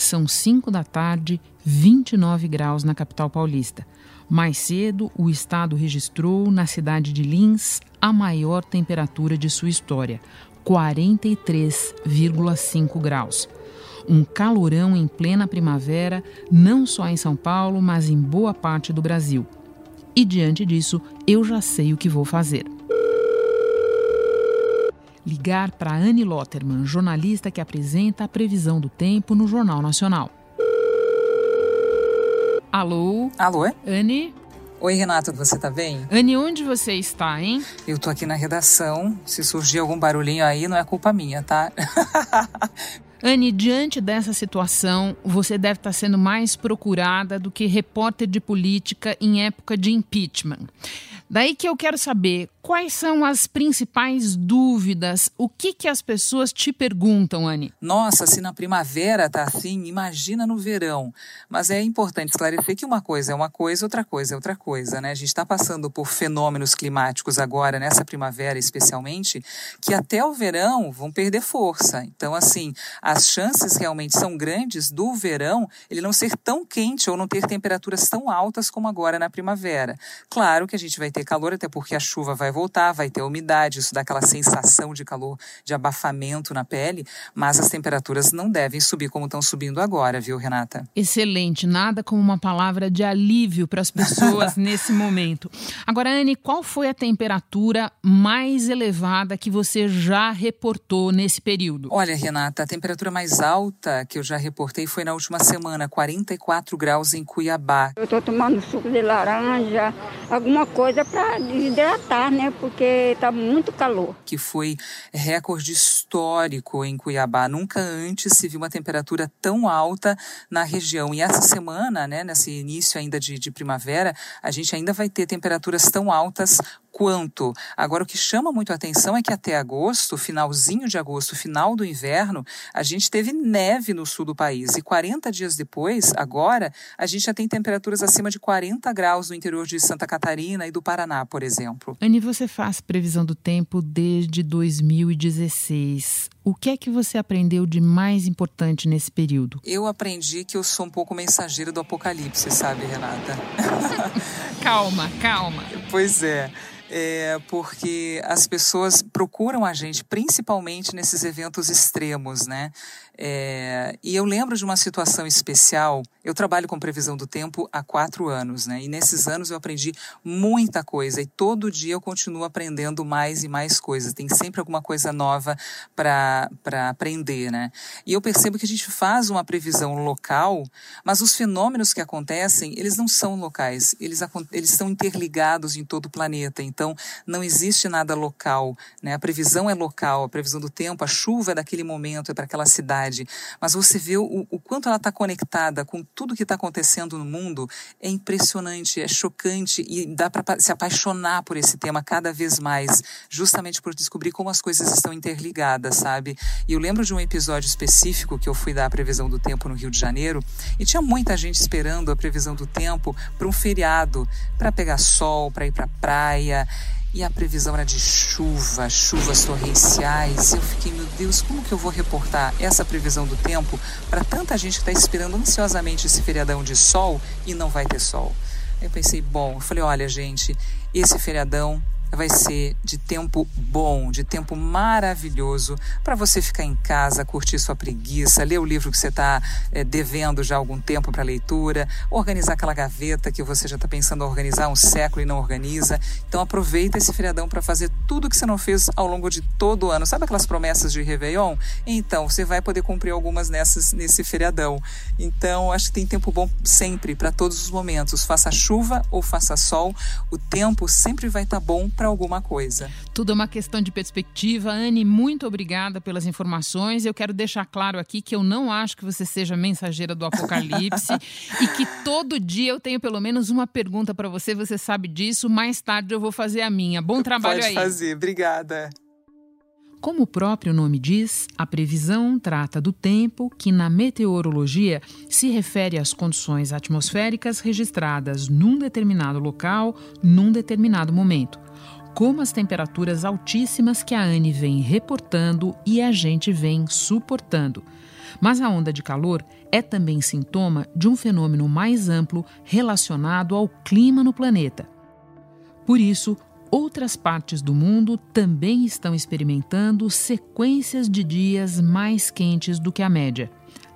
São 5 da tarde, 29 graus na capital paulista. Mais cedo, o estado registrou na cidade de Lins a maior temperatura de sua história, 43,5 graus. Um calorão em plena primavera, não só em São Paulo, mas em boa parte do Brasil. E diante disso, eu já sei o que vou fazer. Ligar para Anne Lotterman, jornalista que apresenta a previsão do tempo no Jornal Nacional. Alô? Alô? Anne? Oi, Renata, você tá bem? Anne, onde você está, hein? Eu tô aqui na redação. Se surgir algum barulhinho aí, não é culpa minha, tá? Anne, diante dessa situação, você deve estar sendo mais procurada do que repórter de política em época de impeachment. Daí que eu quero saber quais são as principais dúvidas, o que, que as pessoas te perguntam, Anne? Nossa, se na primavera tá assim, imagina no verão. Mas é importante esclarecer que uma coisa é uma coisa, outra coisa é outra coisa, né? A gente está passando por fenômenos climáticos agora, nessa primavera especialmente, que até o verão vão perder força. Então, assim, as chances realmente são grandes do verão ele não ser tão quente ou não ter temperaturas tão altas como agora na primavera. Claro que a gente vai ter calor, até porque a chuva vai voltar, vai ter umidade, isso dá aquela sensação de calor, de abafamento na pele, mas as temperaturas não devem subir como estão subindo agora, viu, Renata? Excelente, nada como uma palavra de alívio para as pessoas nesse momento. Agora, Anne, qual foi a temperatura mais elevada que você já reportou nesse período? Olha, Renata, a temperatura mais alta que eu já reportei foi na última semana, 44 graus em Cuiabá. Eu estou tomando suco de laranja, alguma coisa para desidratar, né? Porque está muito calor. Que foi recorde histórico em Cuiabá. Nunca antes se viu uma temperatura tão alta na região. E essa semana, né, nesse início ainda de, de primavera, a gente ainda vai ter temperaturas tão altas quanto. Agora, o que chama muito a atenção é que até agosto, finalzinho de agosto, final do inverno, a gente teve neve no sul do país. E 40 dias depois, agora, a gente já tem temperaturas acima de 40 graus no interior de Santa Catarina e do Paraná, por exemplo. Anne, você faz previsão do tempo desde 2016. O que é que você aprendeu de mais importante nesse período? Eu aprendi que eu sou um pouco mensageira do apocalipse, sabe, Renata? calma, calma. Pois é é, porque as pessoas procuram a gente, principalmente nesses eventos extremos, né? É, e eu lembro de uma situação especial. Eu trabalho com previsão do tempo há quatro anos, né? E nesses anos eu aprendi muita coisa e todo dia eu continuo aprendendo mais e mais coisas. Tem sempre alguma coisa nova para aprender, né? E eu percebo que a gente faz uma previsão local, mas os fenômenos que acontecem, eles não são locais. Eles, eles estão interligados em todo o planeta. Então, não existe nada local, né? A previsão é local, a previsão do tempo, a chuva é daquele momento, é para aquela cidade mas você vê o, o quanto ela está conectada com tudo que está acontecendo no mundo, é impressionante, é chocante e dá para se apaixonar por esse tema cada vez mais, justamente por descobrir como as coisas estão interligadas, sabe? E eu lembro de um episódio específico que eu fui dar a previsão do tempo no Rio de Janeiro e tinha muita gente esperando a previsão do tempo para um feriado, para pegar sol, para ir para praia. E a previsão era de chuva, chuvas torrenciais. Eu fiquei, meu Deus, como que eu vou reportar essa previsão do tempo para tanta gente que está esperando ansiosamente esse feriadão de sol e não vai ter sol? Eu pensei, bom, eu falei, olha, gente, esse feriadão vai ser de tempo bom, de tempo maravilhoso para você ficar em casa, curtir sua preguiça, ler o livro que você está é, devendo já há algum tempo para leitura, organizar aquela gaveta que você já está pensando em organizar um século e não organiza. Então aproveita esse feriadão para fazer tudo que você não fez ao longo de todo o ano. Sabe aquelas promessas de Réveillon? Então, você vai poder cumprir algumas nessas nesse feriadão. Então, acho que tem tempo bom sempre, para todos os momentos. Faça chuva ou faça sol, o tempo sempre vai estar tá bom para alguma coisa. Tudo é uma questão de perspectiva. Anne, muito obrigada pelas informações. Eu quero deixar claro aqui que eu não acho que você seja mensageira do apocalipse e que todo dia eu tenho pelo menos uma pergunta para você. Você sabe disso. Mais tarde eu vou fazer a minha. Bom trabalho Pode aí. Pode fazer. Obrigada. Como o próprio nome diz, a previsão trata do tempo que, na meteorologia, se refere às condições atmosféricas registradas num determinado local, num determinado momento como as temperaturas altíssimas que a Anne vem reportando e a gente vem suportando. Mas a onda de calor é também sintoma de um fenômeno mais amplo relacionado ao clima no planeta. Por isso, outras partes do mundo também estão experimentando sequências de dias mais quentes do que a média,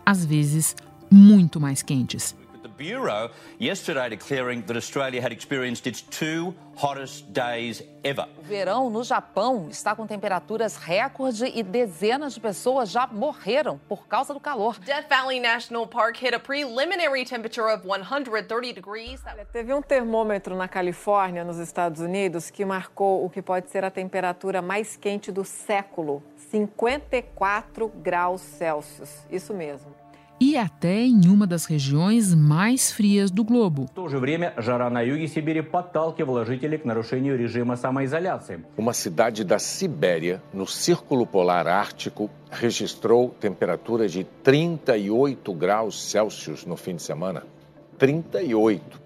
às vezes muito mais quentes. Bureau yesterday declaring that Australia had experienced its two hottest days ever. O verão no Japão está com temperaturas recorde e dezenas de pessoas já morreram por causa do calor. Death Valley National Park hit a preliminary temperature of 130 degrees. Teve um termômetro na Califórnia, nos Estados Unidos, que marcou o que pode ser a temperatura mais quente do século, 54 graus Celsius. Isso mesmo e até em uma das regiões mais frias do globo. Uma cidade da Sibéria, no Círculo Polar Ártico, registrou temperatura de 38 graus Celsius no fim de semana. 38.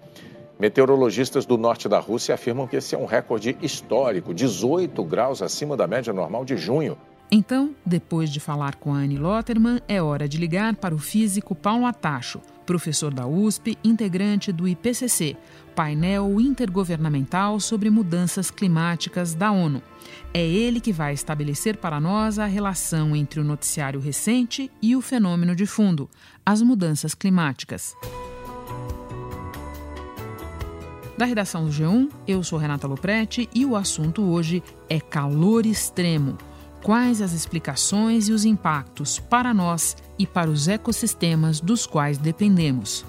Meteorologistas do norte da Rússia afirmam que esse é um recorde histórico, 18 graus acima da média normal de junho. Então, depois de falar com a Anne Lotterman, é hora de ligar para o físico Paulo Atacho, professor da USP, integrante do IPCC, painel intergovernamental sobre mudanças climáticas da ONU. É ele que vai estabelecer para nós a relação entre o noticiário recente e o fenômeno de fundo, as mudanças climáticas. Da redação do G1, eu sou Renata Loprete e o assunto hoje é calor extremo quais as explicações e os impactos para nós e para os ecossistemas dos quais dependemos.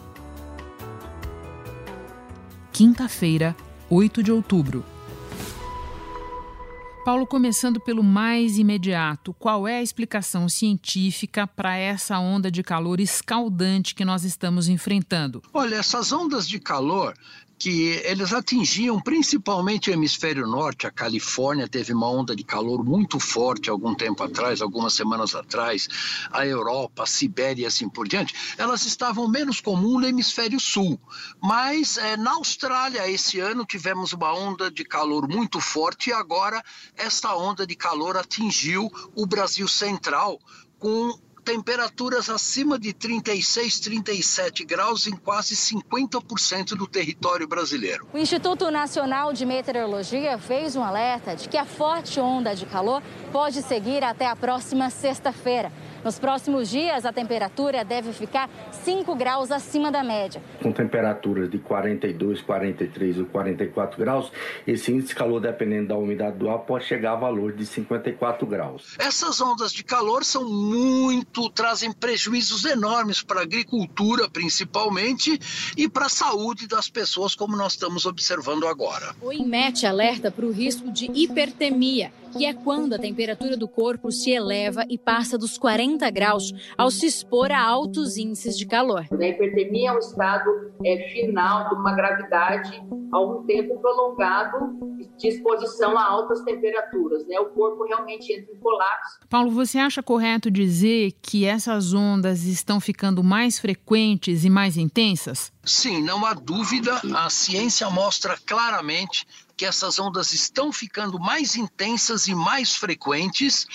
Quinta-feira, 8 de outubro. Paulo, começando pelo mais imediato, qual é a explicação científica para essa onda de calor escaldante que nós estamos enfrentando? Olha, essas ondas de calor que eles atingiam principalmente o hemisfério norte. A Califórnia teve uma onda de calor muito forte algum tempo atrás, algumas semanas atrás. A Europa, a Sibéria e assim por diante. Elas estavam menos comuns no hemisfério sul. Mas é, na Austrália, esse ano, tivemos uma onda de calor muito forte e agora esta onda de calor atingiu o Brasil central com temperaturas acima de 36, 37 graus em quase 50% do território brasileiro. O Instituto Nacional de Meteorologia fez um alerta de que a forte onda de calor pode seguir até a próxima sexta-feira. Nos próximos dias, a temperatura deve ficar 5 graus acima da média. Com temperaturas de 42, 43 ou 44 graus, esse índice de calor, dependendo da umidade do ar, pode chegar a valor de 54 graus. Essas ondas de calor são muito, trazem prejuízos enormes para a agricultura, principalmente, e para a saúde das pessoas, como nós estamos observando agora. O INMET alerta para o risco de hipertemia que é quando a temperatura do corpo se eleva e passa dos 40 graus ao se expor a altos índices de calor. A hipertermia é um estado é, final de uma gravidade a um tempo prolongado de exposição a altas temperaturas. Né? O corpo realmente entra em colapso. Paulo, você acha correto dizer que essas ondas estão ficando mais frequentes e mais intensas? Sim, não há dúvida. A ciência mostra claramente que essas ondas estão ficando mais intensas e mais frequentes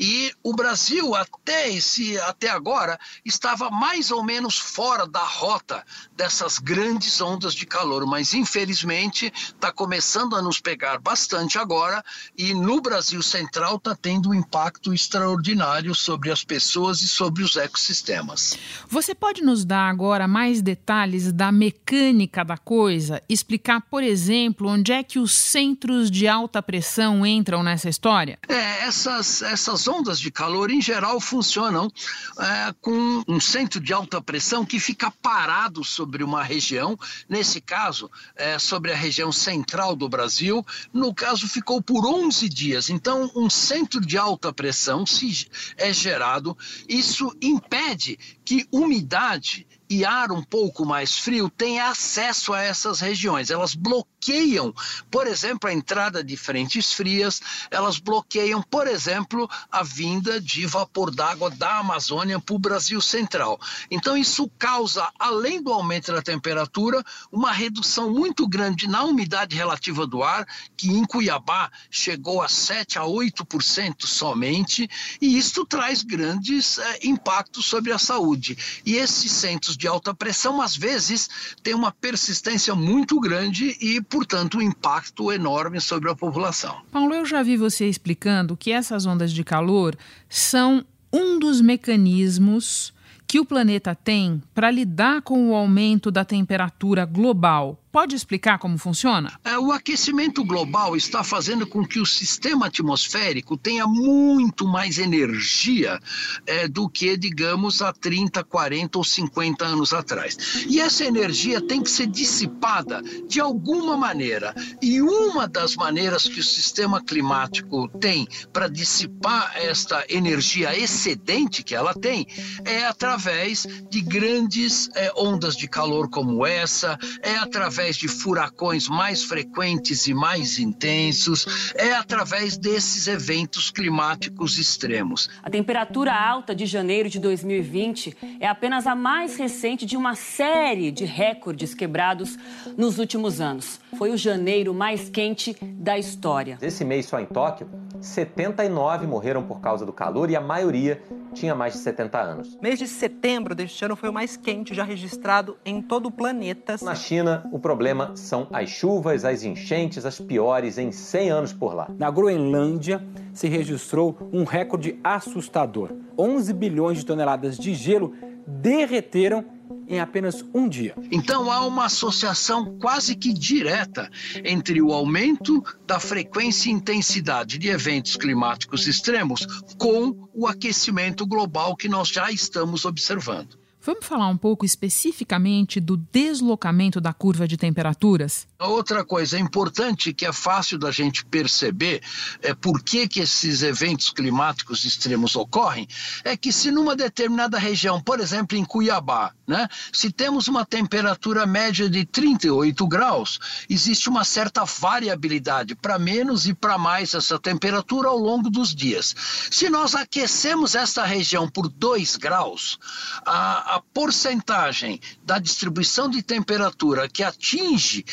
e o Brasil até esse até agora estava mais ou menos fora da rota dessas grandes ondas de calor, mas infelizmente está começando a nos pegar bastante agora e no Brasil Central está tendo um impacto extraordinário sobre as pessoas e sobre os ecossistemas. Você pode nos dar agora mais detalhes da mecânica da coisa, explicar, por exemplo, onde é que os centros de alta pressão entram nessa história? É, essas, essas ondas de calor, em geral, funcionam é, com um centro de alta pressão que fica parado sobre uma região, nesse caso, é, sobre a região central do Brasil. No caso, ficou por 11 dias. Então, um centro de alta pressão se é gerado, isso impede que umidade e ar um pouco mais frio têm acesso a essas regiões. Elas bloqueiam, por exemplo, a entrada de frentes frias, elas bloqueiam, por exemplo, a vinda de vapor d'água da Amazônia para o Brasil Central. Então, isso causa, além do aumento da temperatura, uma redução muito grande na umidade relativa do ar, que em Cuiabá chegou a 7 a 8% somente, e isto traz grandes é, impactos sobre a saúde. E esses centros de alta pressão, às vezes, têm uma persistência muito grande e, portanto, um impacto enorme sobre a população. Paulo, eu já vi você explicando que essas ondas de calor são um dos mecanismos que o planeta tem para lidar com o aumento da temperatura global Pode explicar como funciona? É, o aquecimento global está fazendo com que o sistema atmosférico tenha muito mais energia é, do que, digamos, há 30, 40 ou 50 anos atrás. E essa energia tem que ser dissipada de alguma maneira. E uma das maneiras que o sistema climático tem para dissipar esta energia excedente que ela tem é através de grandes é, ondas de calor como essa, é através através de furacões mais frequentes e mais intensos, é através desses eventos climáticos extremos. A temperatura alta de janeiro de 2020 é apenas a mais recente de uma série de recordes quebrados nos últimos anos. Foi o janeiro mais quente da história. Esse mês só em Tóquio, 79 morreram por causa do calor e a maioria tinha mais de 70 anos. Mês de setembro deste ano foi o mais quente já registrado em todo o planeta. Na China, o problema são as chuvas, as enchentes, as piores em 100 anos por lá. Na Groenlândia, se registrou um recorde assustador. 11 bilhões de toneladas de gelo derreteram em apenas um dia. Então há uma associação quase que direta entre o aumento da frequência e intensidade de eventos climáticos extremos com o aquecimento global que nós já estamos observando. Vamos falar um pouco especificamente do deslocamento da curva de temperaturas? Outra coisa importante que é fácil da gente perceber é por que, que esses eventos climáticos extremos ocorrem é que se numa determinada região, por exemplo em Cuiabá, né, se temos uma temperatura média de 38 graus, existe uma certa variabilidade para menos e para mais essa temperatura ao longo dos dias. Se nós aquecemos essa região por 2 graus, a, a porcentagem da distribuição de temperatura que atinge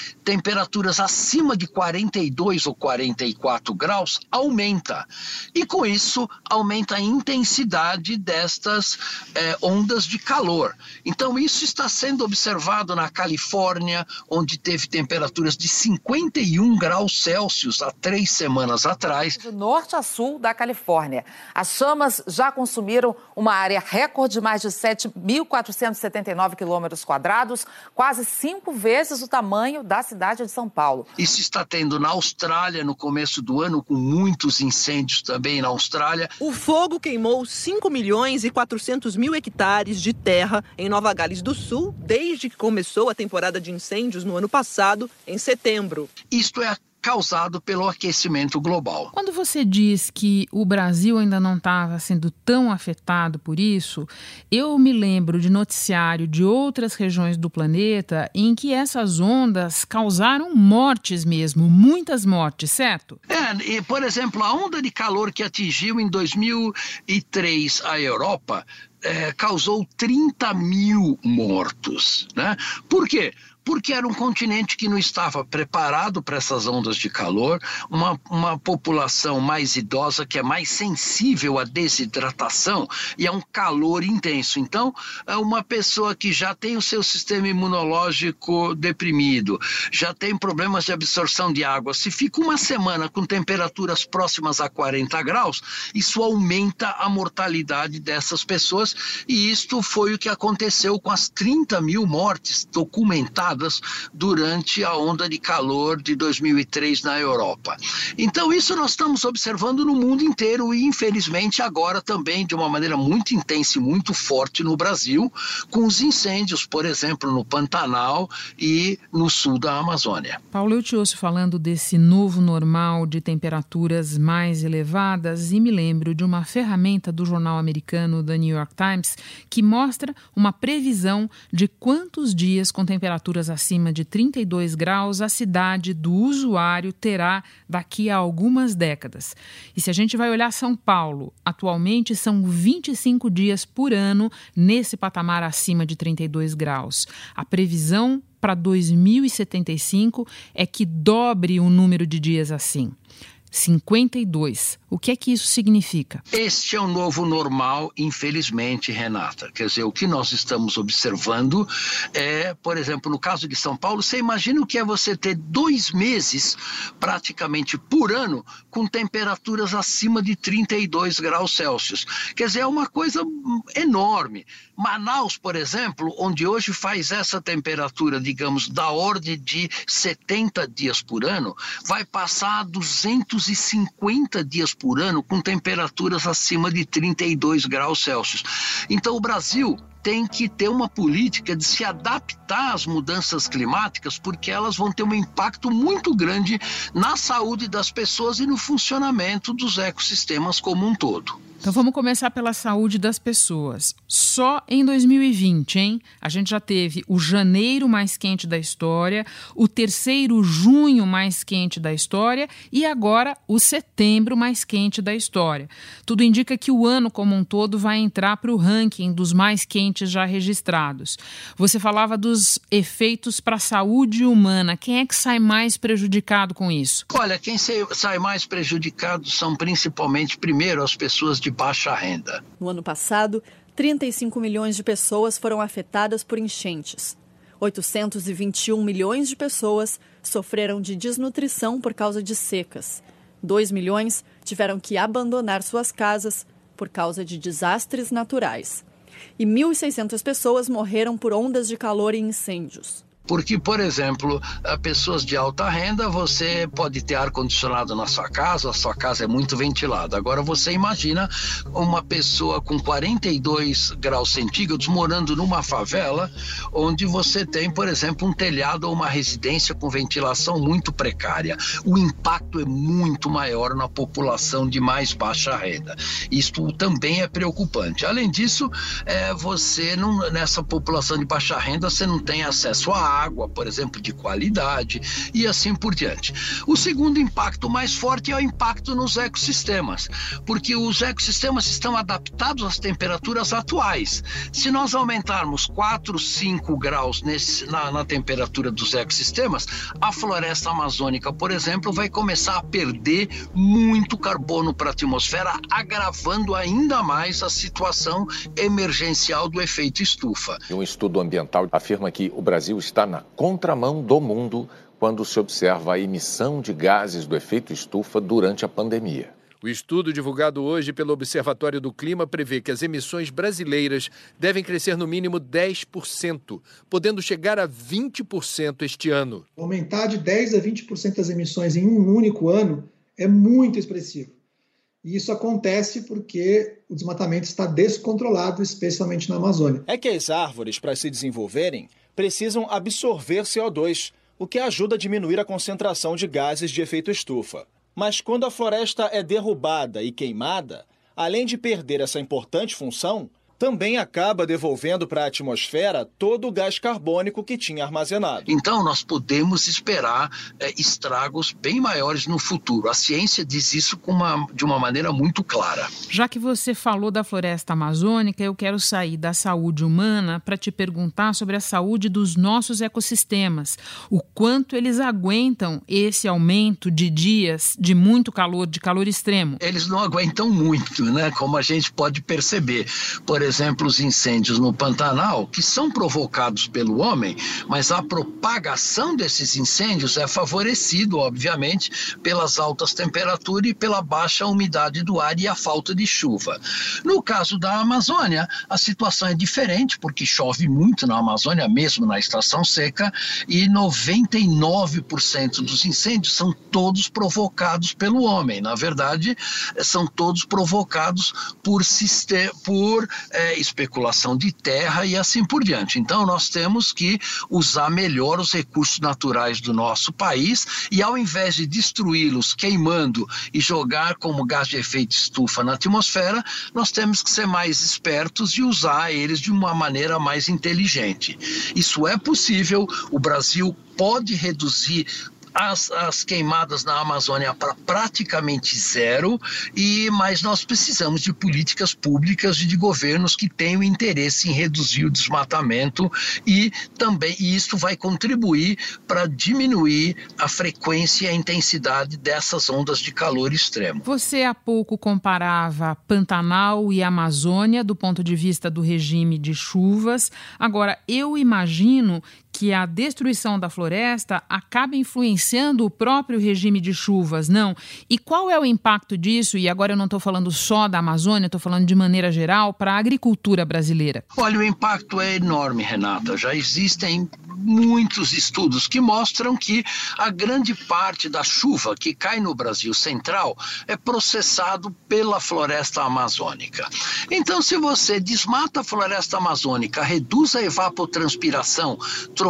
temperaturas acima de 42 ou 44 graus aumenta. E com isso, aumenta a intensidade destas eh, ondas de calor. Então, isso está sendo observado na Califórnia, onde teve temperaturas de 51 graus Celsius há três semanas atrás. De norte a sul da Califórnia, as chamas já consumiram uma área recorde de mais de 7 mil 1.479 quilômetros quadrados, quase cinco vezes o tamanho da cidade de São Paulo. Isso está tendo na Austrália no começo do ano, com muitos incêndios também na Austrália. O fogo queimou 5 milhões e 400 mil hectares de terra em Nova Gales do Sul, desde que começou a temporada de incêndios no ano passado, em setembro. Isto é a causado pelo aquecimento global. Quando você diz que o Brasil ainda não estava sendo tão afetado por isso, eu me lembro de noticiário de outras regiões do planeta em que essas ondas causaram mortes mesmo, muitas mortes, certo? É, e, por exemplo, a onda de calor que atingiu em 2003 a Europa é, causou 30 mil mortos. Né? Por quê? Porque era um continente que não estava preparado para essas ondas de calor, uma, uma população mais idosa que é mais sensível à desidratação e a um calor intenso. Então, é uma pessoa que já tem o seu sistema imunológico deprimido, já tem problemas de absorção de água, se fica uma semana com temperaturas próximas a 40 graus, isso aumenta a mortalidade dessas pessoas e isto foi o que aconteceu com as 30 mil mortes documentadas durante a onda de calor de 2003 na Europa. Então, isso nós estamos observando no mundo inteiro e, infelizmente, agora também de uma maneira muito intensa e muito forte no Brasil, com os incêndios, por exemplo, no Pantanal e no sul da Amazônia. Paulo, eu te ouço falando desse novo normal de temperaturas mais elevadas e me lembro de uma ferramenta do jornal americano The New York Times que mostra uma previsão de quantos dias com temperaturas acima de 32 graus a cidade do usuário terá daqui a algumas décadas. E se a gente vai olhar São Paulo, atualmente são 25 dias por ano nesse patamar acima de 32 graus. A previsão para 2075 é que dobre o número de dias assim. 52. O que é que isso significa? Este é o novo normal, infelizmente, Renata. Quer dizer, o que nós estamos observando é, por exemplo, no caso de São Paulo, você imagina o que é você ter dois meses, praticamente por ano, com temperaturas acima de 32 graus Celsius. Quer dizer, é uma coisa enorme. Manaus, por exemplo, onde hoje faz essa temperatura, digamos, da ordem de 70 dias por ano, vai passar a 250 dias por ano com temperaturas acima de 32 graus Celsius. Então, o Brasil tem que ter uma política de se adaptar às mudanças climáticas, porque elas vão ter um impacto muito grande na saúde das pessoas e no funcionamento dos ecossistemas como um todo. Então vamos começar pela saúde das pessoas. Só em 2020, hein? A gente já teve o janeiro mais quente da história, o terceiro junho mais quente da história e agora o setembro mais quente da história. Tudo indica que o ano como um todo vai entrar para o ranking dos mais quentes já registrados. Você falava dos efeitos para a saúde humana. Quem é que sai mais prejudicado com isso? Olha, quem sai mais prejudicado são principalmente, primeiro, as pessoas de baixa renda. No ano passado, 35 milhões de pessoas foram afetadas por enchentes. 821 milhões de pessoas sofreram de desnutrição por causa de secas. 2 milhões tiveram que abandonar suas casas por causa de desastres naturais. E 1.600 pessoas morreram por ondas de calor e incêndios. Porque, por exemplo, pessoas de alta renda, você pode ter ar-condicionado na sua casa, a sua casa é muito ventilada. Agora, você imagina uma pessoa com 42 graus centígrados morando numa favela, onde você tem, por exemplo, um telhado ou uma residência com ventilação muito precária. O impacto é muito maior na população de mais baixa renda. Isto também é preocupante. Além disso, é, você não, nessa população de baixa renda, você não tem acesso a água, por exemplo, de qualidade e assim por diante. O segundo impacto mais forte é o impacto nos ecossistemas, porque os ecossistemas estão adaptados às temperaturas atuais. Se nós aumentarmos 4, 5 graus nesse, na, na temperatura dos ecossistemas, a floresta amazônica, por exemplo, vai começar a perder muito carbono para a atmosfera, agravando ainda mais a situação emergencial do efeito estufa. Um estudo ambiental afirma que o Brasil está está na contramão do mundo quando se observa a emissão de gases do efeito estufa durante a pandemia. O estudo divulgado hoje pelo Observatório do Clima prevê que as emissões brasileiras devem crescer no mínimo 10%, podendo chegar a 20% este ano. Aumentar de 10 a 20% as emissões em um único ano é muito expressivo. E isso acontece porque o desmatamento está descontrolado, especialmente na Amazônia. É que as árvores, para se desenvolverem, precisam absorver CO2, o que ajuda a diminuir a concentração de gases de efeito estufa. Mas quando a floresta é derrubada e queimada, além de perder essa importante função, também acaba devolvendo para a atmosfera todo o gás carbônico que tinha armazenado. Então, nós podemos esperar é, estragos bem maiores no futuro. A ciência diz isso uma, de uma maneira muito clara. Já que você falou da floresta amazônica, eu quero sair da saúde humana para te perguntar sobre a saúde dos nossos ecossistemas. O quanto eles aguentam esse aumento de dias de muito calor, de calor extremo? Eles não aguentam muito, né? Como a gente pode perceber. Por exemplo, exemplo, os incêndios no Pantanal, que são provocados pelo homem, mas a propagação desses incêndios é favorecido, obviamente, pelas altas temperaturas e pela baixa umidade do ar e a falta de chuva. No caso da Amazônia, a situação é diferente, porque chove muito na Amazônia, mesmo na estação seca, e 99% dos incêndios são todos provocados pelo homem. Na verdade, são todos provocados por, por especulação de terra e assim por diante. Então, nós temos que usar melhor os recursos naturais do nosso país e, ao invés de destruí-los queimando e jogar como gás de efeito estufa na atmosfera, nós temos que ser mais espertos e usar eles de uma maneira mais inteligente. Isso é possível, o Brasil pode reduzir as, as queimadas na Amazônia para praticamente zero, e mas nós precisamos de políticas públicas e de governos que tenham interesse em reduzir o desmatamento e também e isso vai contribuir para diminuir a frequência e a intensidade dessas ondas de calor extremo. Você há pouco comparava Pantanal e Amazônia do ponto de vista do regime de chuvas. Agora, eu imagino que a destruição da floresta acaba influenciando o próprio regime de chuvas, não? E qual é o impacto disso? E agora eu não estou falando só da Amazônia, estou falando de maneira geral para a agricultura brasileira. Olha, o impacto é enorme, Renata. Já existem muitos estudos que mostram que a grande parte da chuva que cai no Brasil central é processado pela floresta amazônica. Então, se você desmata a floresta amazônica, reduz a evapotranspiração,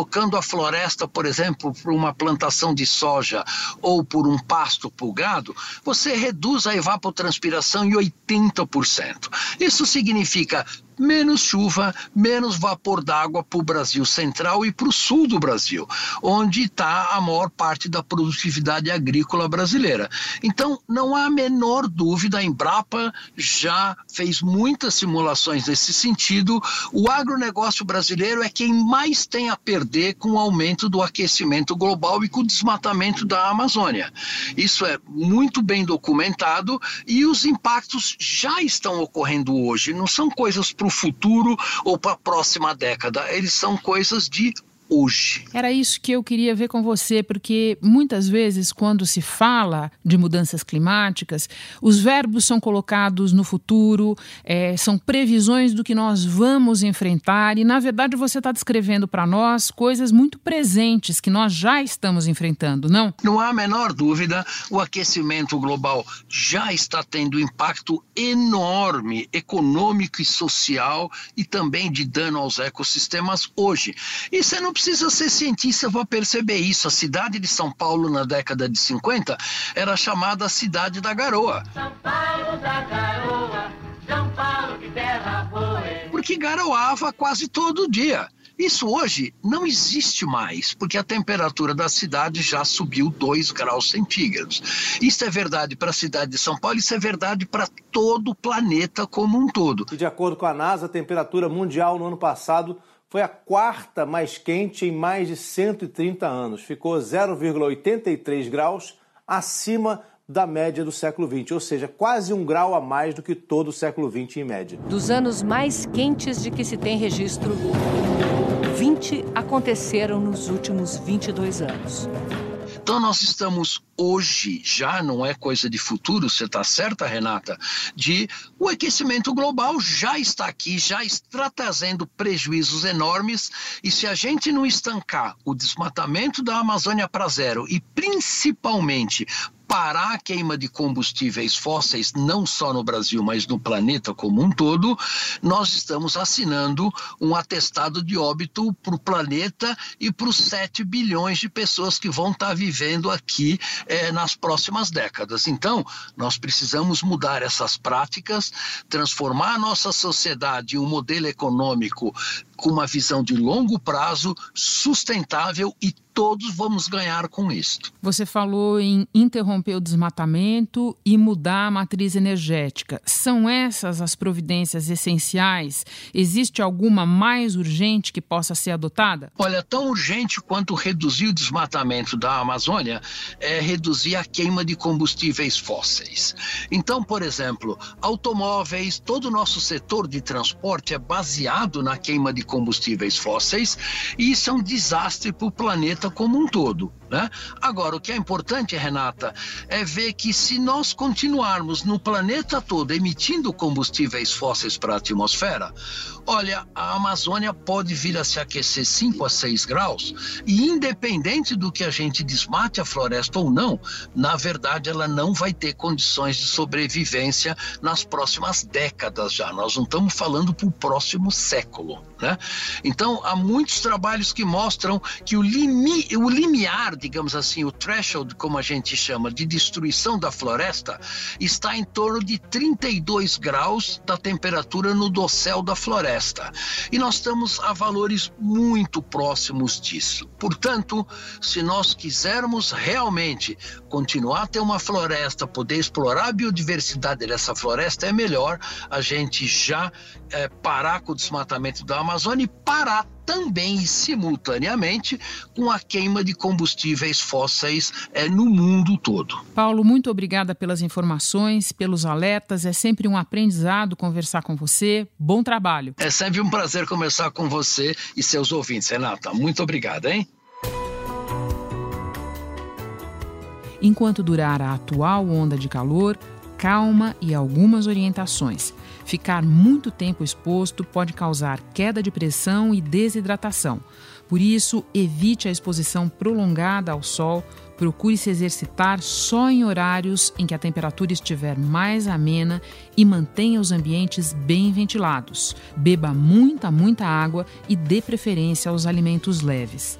trocando a floresta, por exemplo, por uma plantação de soja ou por um pasto pulgado, você reduz a evapotranspiração em 80%. Isso significa menos chuva, menos vapor d'água para o Brasil central e para o sul do Brasil, onde está a maior parte da produtividade agrícola brasileira. Então, não há a menor dúvida, a Embrapa já fez muitas simulações nesse sentido. O agronegócio brasileiro é quem mais tem a perder com o aumento do aquecimento global e com o desmatamento da Amazônia. Isso é muito bem documentado e os impactos já estão ocorrendo hoje, não são coisas para futuro ou para a próxima década. Eles são coisas de hoje. Era isso que eu queria ver com você, porque muitas vezes, quando se fala de mudanças climáticas, os verbos são colocados no futuro, é, são previsões do que nós vamos enfrentar, e na verdade você está descrevendo para nós coisas muito presentes que nós já estamos enfrentando, não? Não há a menor dúvida, o aquecimento global já está tendo impacto enorme econômico e social e também de dano aos ecossistemas hoje. E você não precisa ser cientista para perceber isso. A cidade de São Paulo, na década de 50, era chamada Cidade da Garoa. São Paulo da Garoa, São Paulo que terra boa. Porque garoava quase todo dia. Isso hoje não existe mais, porque a temperatura da cidade já subiu 2 graus centígrados. Isso é verdade para a cidade de São Paulo, isso é verdade para todo o planeta como um todo. E de acordo com a NASA, a temperatura mundial no ano passado foi a quarta mais quente em mais de 130 anos. Ficou 0,83 graus acima da média do século XX, ou seja, quase um grau a mais do que todo o século XX em média. Dos anos mais quentes de que se tem registro, 20 aconteceram nos últimos 22 anos. Então nós estamos hoje, já não é coisa de futuro, você está certa, Renata, de o aquecimento global já está aqui, já está trazendo prejuízos enormes e se a gente não estancar o desmatamento da Amazônia para zero e principalmente parar a queima de combustíveis fósseis, não só no Brasil, mas no planeta como um todo, nós estamos assinando um atestado de óbito para o planeta e para os 7 bilhões de pessoas que vão estar tá vivendo aqui eh, nas próximas décadas. Então, nós precisamos mudar essas práticas, transformar a nossa sociedade em um modelo econômico com uma visão de longo prazo, sustentável e todos vamos ganhar com isso. Você falou em interromper o desmatamento e mudar a matriz energética. São essas as providências essenciais? Existe alguma mais urgente que possa ser adotada? Olha, tão urgente quanto reduzir o desmatamento da Amazônia é reduzir a queima de combustíveis fósseis. Então, por exemplo, automóveis, todo o nosso setor de transporte é baseado na queima de combustíveis fósseis e isso é um desastre para o planeta como um todo. Né? Agora, o que é importante, Renata, é ver que se nós continuarmos no planeta todo emitindo combustíveis fósseis para a atmosfera, olha, a Amazônia pode vir a se aquecer 5 a 6 graus e, independente do que a gente desmate a floresta ou não, na verdade ela não vai ter condições de sobrevivência nas próximas décadas já. Nós não estamos falando para o próximo século. Né? Então, há muitos trabalhos que mostram que o, limi, o limiar digamos assim, o threshold, como a gente chama, de destruição da floresta, está em torno de 32 graus da temperatura no dossel da floresta. E nós estamos a valores muito próximos disso. Portanto, se nós quisermos realmente continuar a ter uma floresta, poder explorar a biodiversidade dessa floresta, é melhor a gente já é, parar com o desmatamento da Amazônia e parar também e simultaneamente com a queima de combustíveis fósseis é, no mundo todo. Paulo, muito obrigada pelas informações, pelos alertas. É sempre um aprendizado conversar com você. Bom trabalho. É sempre um prazer conversar com você e seus ouvintes, Renata. Muito obrigada, hein? Enquanto durar a atual onda de calor, calma e algumas orientações. Ficar muito tempo exposto pode causar queda de pressão e desidratação. Por isso, evite a exposição prolongada ao sol. Procure se exercitar só em horários em que a temperatura estiver mais amena e mantenha os ambientes bem ventilados. Beba muita, muita água e dê preferência aos alimentos leves.